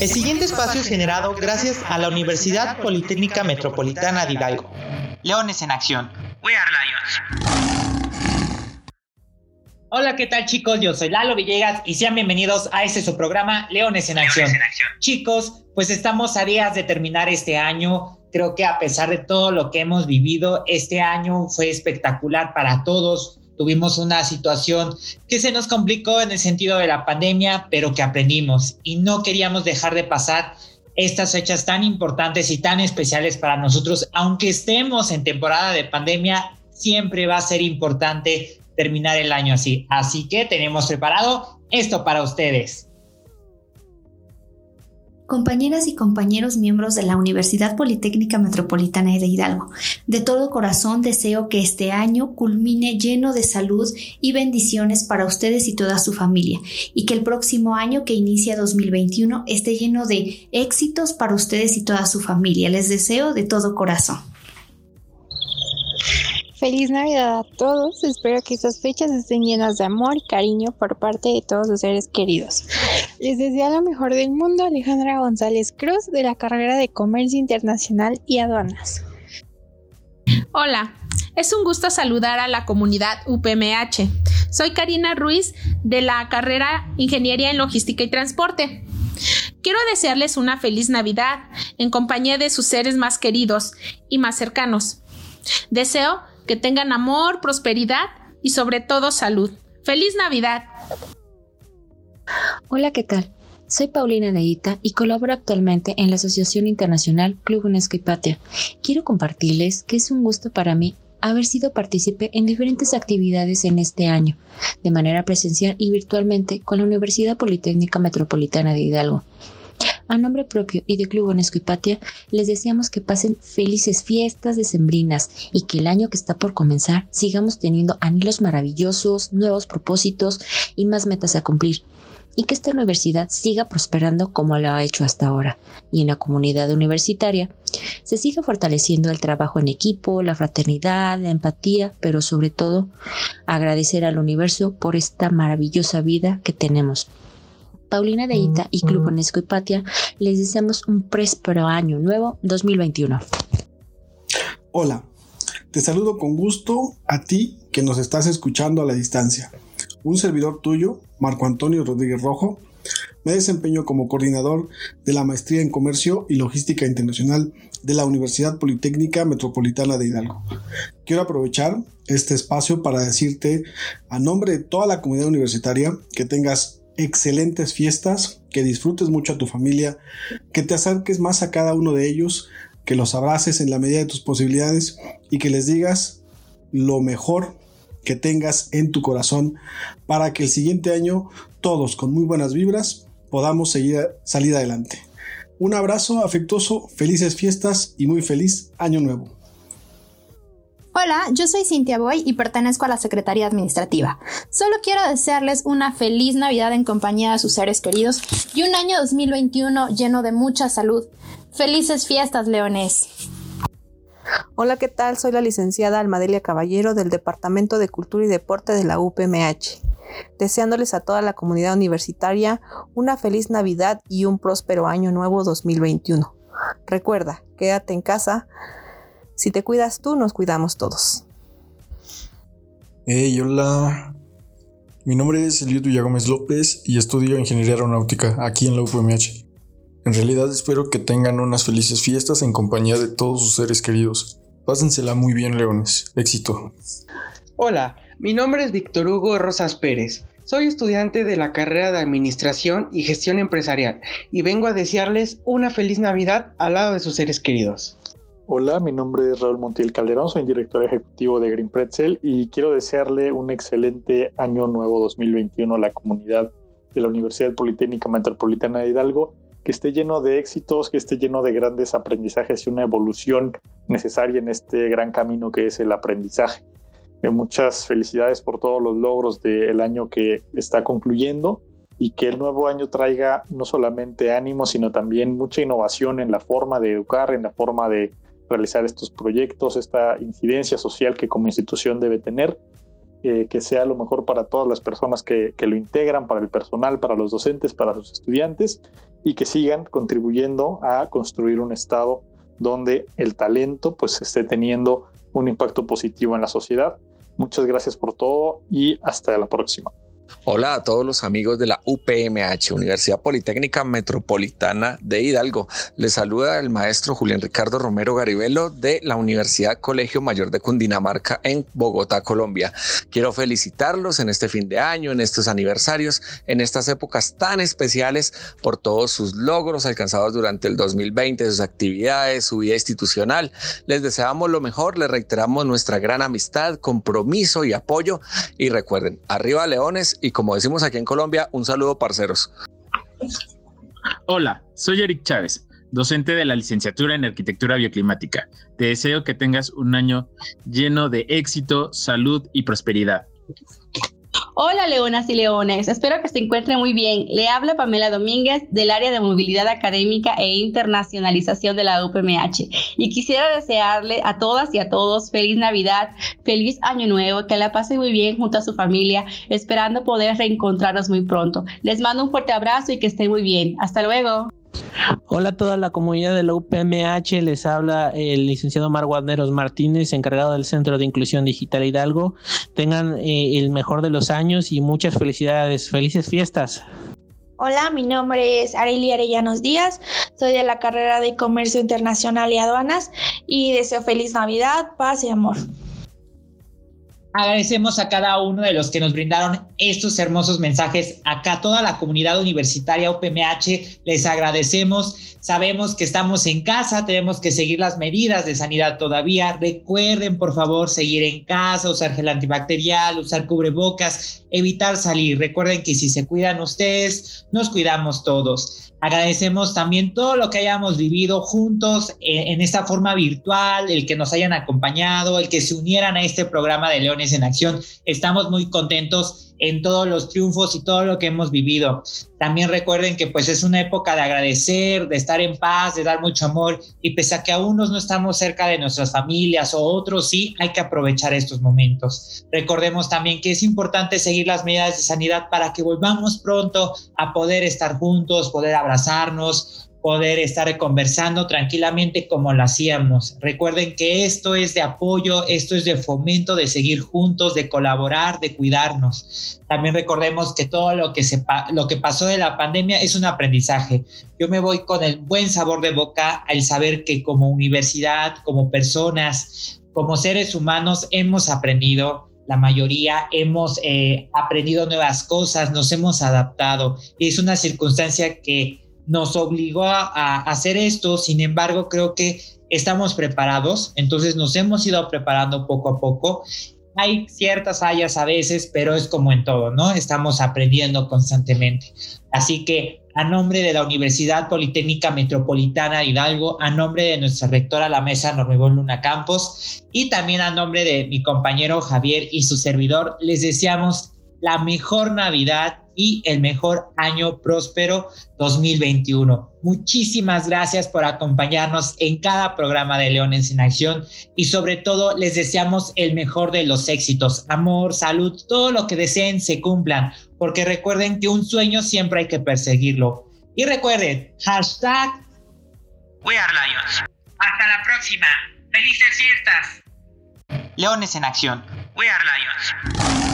El siguiente espacio es generado gracias a la Universidad Politécnica Metropolitana de Hidalgo. Leones en acción. We are Lions. Hola, ¿qué tal chicos? Yo soy Lalo Villegas y sean bienvenidos a este su programa Leones en Acción. en acción. Chicos, pues estamos a días de terminar este año. Creo que a pesar de todo lo que hemos vivido, este año fue espectacular para todos tuvimos una situación que se nos complicó en el sentido de la pandemia, pero que aprendimos y no queríamos dejar de pasar estas fechas tan importantes y tan especiales para nosotros, aunque estemos en temporada de pandemia, siempre va a ser importante terminar el año así. Así que tenemos preparado esto para ustedes. Compañeras y compañeros miembros de la Universidad Politécnica Metropolitana de Hidalgo, de todo corazón deseo que este año culmine lleno de salud y bendiciones para ustedes y toda su familia, y que el próximo año que inicia 2021 esté lleno de éxitos para ustedes y toda su familia. Les deseo de todo corazón. Feliz Navidad a todos. Espero que estas fechas estén llenas de amor y cariño por parte de todos los seres queridos. Les deseo lo mejor del mundo Alejandra González Cruz de la carrera de Comercio Internacional y Aduanas. Hola, es un gusto saludar a la comunidad UPMH. Soy Karina Ruiz de la carrera Ingeniería en Logística y Transporte. Quiero desearles una feliz Navidad en compañía de sus seres más queridos y más cercanos. Deseo que tengan amor, prosperidad y sobre todo salud. ¡Feliz Navidad! Hola, ¿qué tal? Soy Paulina Neita y colaboro actualmente en la Asociación Internacional Club UNESCO y. Quiero compartirles que es un gusto para mí haber sido partícipe en diferentes actividades en este año, de manera presencial y virtualmente con la Universidad Politécnica Metropolitana de Hidalgo. A nombre propio y de Club UNESCO y les deseamos que pasen felices fiestas decembrinas y que el año que está por comenzar sigamos teniendo anhelos maravillosos, nuevos propósitos y más metas a cumplir. Y que esta universidad siga prosperando como lo ha hecho hasta ahora. Y en la comunidad universitaria se siga fortaleciendo el trabajo en equipo, la fraternidad, la empatía, pero sobre todo agradecer al universo por esta maravillosa vida que tenemos. Paulina de Ita y Club UNESCO y Patia les deseamos un próspero año nuevo 2021. Hola, te saludo con gusto a ti que nos estás escuchando a la distancia. Un servidor tuyo, Marco Antonio Rodríguez Rojo, me desempeño como coordinador de la Maestría en Comercio y Logística Internacional de la Universidad Politécnica Metropolitana de Hidalgo. Quiero aprovechar este espacio para decirte, a nombre de toda la comunidad universitaria, que tengas excelentes fiestas, que disfrutes mucho a tu familia, que te acerques más a cada uno de ellos, que los abraces en la medida de tus posibilidades y que les digas lo mejor que tengas en tu corazón para que el siguiente año todos con muy buenas vibras podamos seguir salir adelante. Un abrazo afectuoso, felices fiestas y muy feliz año nuevo. Hola, yo soy Cintia Boy y pertenezco a la Secretaría Administrativa. Solo quiero desearles una feliz Navidad en compañía de sus seres queridos y un año 2021 lleno de mucha salud. Felices fiestas, leones. Hola, ¿qué tal? Soy la licenciada Almadelia Caballero del Departamento de Cultura y Deporte de la UPMH. Deseándoles a toda la comunidad universitaria una feliz Navidad y un próspero año nuevo 2021. Recuerda, quédate en casa, si te cuidas tú, nos cuidamos todos. Hey, hola. Mi nombre es Eliud Villagómez López y estudio Ingeniería Aeronáutica aquí en la UPMH. En realidad espero que tengan unas felices fiestas en compañía de todos sus seres queridos. Pásensela muy bien, leones. Éxito. Hola, mi nombre es Víctor Hugo Rosas Pérez. Soy estudiante de la carrera de Administración y Gestión Empresarial y vengo a desearles una feliz Navidad al lado de sus seres queridos. Hola, mi nombre es Raúl Montiel Calderón, soy director ejecutivo de Green Pretzel y quiero desearle un excelente año nuevo 2021 a la comunidad de la Universidad Politécnica Metropolitana de Hidalgo, que esté lleno de éxitos, que esté lleno de grandes aprendizajes y una evolución necesaria en este gran camino que es el aprendizaje. Eh, muchas felicidades por todos los logros del año que está concluyendo y que el nuevo año traiga no solamente ánimo, sino también mucha innovación en la forma de educar, en la forma de realizar estos proyectos, esta incidencia social que como institución debe tener eh, que sea lo mejor para todas las personas que, lo integran, para el personal, para los docentes, para los estudiantes y que sigan contribuyendo a construir un estado donde el talento pues esté teniendo un impacto positivo en la sociedad. Muchas gracias por todo y hasta la próxima. Hola a todos los amigos de la UPMH, Universidad Politécnica Metropolitana de Hidalgo. Les saluda el maestro Julián Ricardo Romero Garibelo de la Universidad Colegio Mayor de Cundinamarca en Bogotá, Colombia. Quiero felicitarlos en este fin de año, en estos aniversarios, en estas épocas tan especiales por todos sus logros alcanzados durante el 2020, sus actividades, su vida institucional. Les deseamos lo mejor, les reiteramos nuestra gran amistad, compromiso y apoyo. Y recuerden, arriba Leones y como decimos aquí en Colombia, un saludo parceros. Hola, soy Eric Chávez, docente de la licenciatura en Arquitectura Bioclimática. Te deseo que tengas un año lleno de éxito, salud y prosperidad. Hola leonas y leones, espero que se encuentren muy bien. Le habla Pamela Domínguez del área de movilidad académica e internacionalización de la UPMH y quisiera desearle a todas y a todos feliz Navidad, feliz Año Nuevo, que la pasen muy bien junto a su familia, esperando poder reencontrarnos muy pronto. Les mando un fuerte abrazo y que estén muy bien. Hasta luego. Hola a toda la comunidad de la UPMH, les habla el licenciado Mar Guarneros Martínez, encargado del Centro de Inclusión Digital Hidalgo. Tengan eh, el mejor de los años y muchas felicidades, felices fiestas. Hola, mi nombre es Arely Arellanos Díaz, soy de la carrera de Comercio Internacional y Aduanas y deseo feliz Navidad, paz y amor. Agradecemos a cada uno de los que nos brindaron estos hermosos mensajes. Acá toda la comunidad universitaria UPMH les agradecemos. Sabemos que estamos en casa, tenemos que seguir las medidas de sanidad todavía. Recuerden, por favor, seguir en casa, usar gel antibacterial, usar cubrebocas, evitar salir. Recuerden que si se cuidan ustedes, nos cuidamos todos. Agradecemos también todo lo que hayamos vivido juntos en, esta forma virtual, el que nos hayan acompañado, el que se unieran a este programa de Leones en Acción. Estamos muy contentos en todos los triunfos y todo lo que hemos vivido. También recuerden que pues es una época de agradecer, de estar en paz, de dar mucho amor y pese a que a unos no estamos cerca de nuestras familias o otros sí, hay que aprovechar estos momentos. Recordemos también que es importante seguir las medidas de sanidad para que volvamos pronto a poder estar juntos, poder abrazarnos, poder estar conversando tranquilamente como lo hacíamos. Recuerden que esto es de apoyo, esto es de fomento, de seguir juntos, de colaborar, de cuidarnos. También recordemos que todo lo que, se, lo que pasó de la pandemia es un aprendizaje. Yo me voy con el buen sabor de boca al saber que como universidad, como personas, como seres humanos hemos aprendido, la mayoría hemos eh, aprendido nuevas cosas, nos hemos adaptado. Y es una circunstancia que nos obligó a, hacer esto, sin embargo creo que estamos preparados, entonces nos hemos ido preparando poco a poco. Hay ciertas fallas a veces, pero es como en todo, ¿no? Estamos aprendiendo constantemente. Así que a nombre de la Universidad Politécnica Metropolitana Hidalgo, a nombre de nuestra rectora, la mesa Normibón Luna Campos, y también a nombre de mi compañero Javier y su servidor, les deseamos la mejor Navidad y el mejor año próspero 2021. Muchísimas gracias por acompañarnos en cada programa de Leones en Acción y sobre todo les deseamos el mejor de los éxitos, amor, salud, todo lo que deseen se cumplan, porque recuerden que un sueño siempre hay que perseguirlo. Y recuerden, hashtag We Are Lions. Hasta la próxima. Felices fiestas. Leones en Acción. We Are Lions.